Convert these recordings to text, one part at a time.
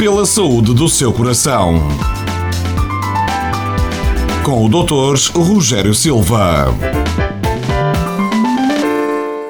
pela saúde do seu coração. Com o Dr. Rogério Silva.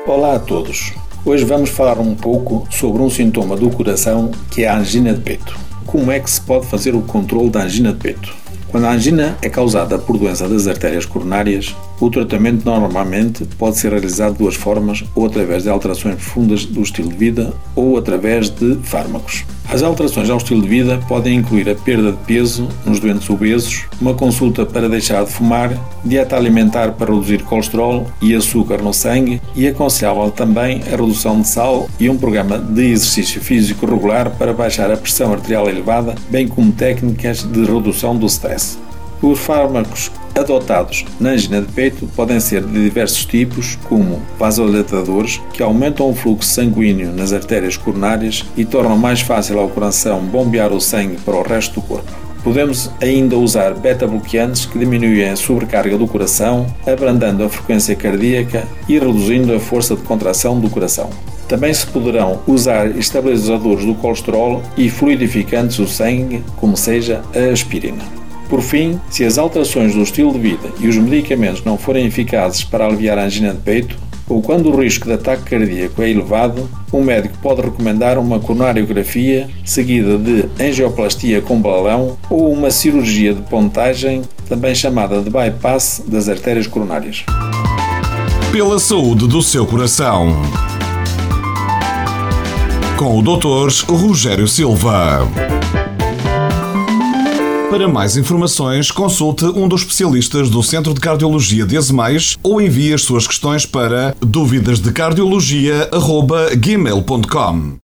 Olá a todos. Hoje vamos falar um pouco sobre um sintoma do coração que é a angina de peito. Como é que se pode fazer o controle da angina de peito? Quando a angina é causada por doença das artérias coronárias, o tratamento normalmente pode ser realizado de duas formas, ou através de alterações profundas do estilo de vida, ou através de fármacos. As alterações ao estilo de vida podem incluir a perda de peso nos doentes obesos, uma consulta para deixar de fumar, dieta alimentar para reduzir colesterol e açúcar no sangue e aconselhável também a redução de sal e um programa de exercício físico regular para baixar a pressão arterial elevada, bem como técnicas de redução do stress. Os fármacos adotados na angina de peito podem ser de diversos tipos, como vasodilatadores, que aumentam o fluxo sanguíneo nas artérias coronárias e tornam mais fácil ao coração bombear o sangue para o resto do corpo. Podemos ainda usar beta-bloqueantes que diminuem a sobrecarga do coração, abrandando a frequência cardíaca e reduzindo a força de contração do coração. Também se poderão usar estabilizadores do colesterol e fluidificantes do sangue, como seja a aspirina. Por fim, se as alterações do estilo de vida e os medicamentos não forem eficazes para aliviar a angina de peito, ou quando o risco de ataque cardíaco é elevado, um médico pode recomendar uma coronariografia seguida de angioplastia com balão ou uma cirurgia de pontagem, também chamada de bypass das artérias coronárias. Pela saúde do seu coração. Com o Dr. Rogério Silva. Para mais informações, consulte um dos especialistas do Centro de Cardiologia de Azemais ou envie as suas questões para dúvidasdecardiologia.gmail.com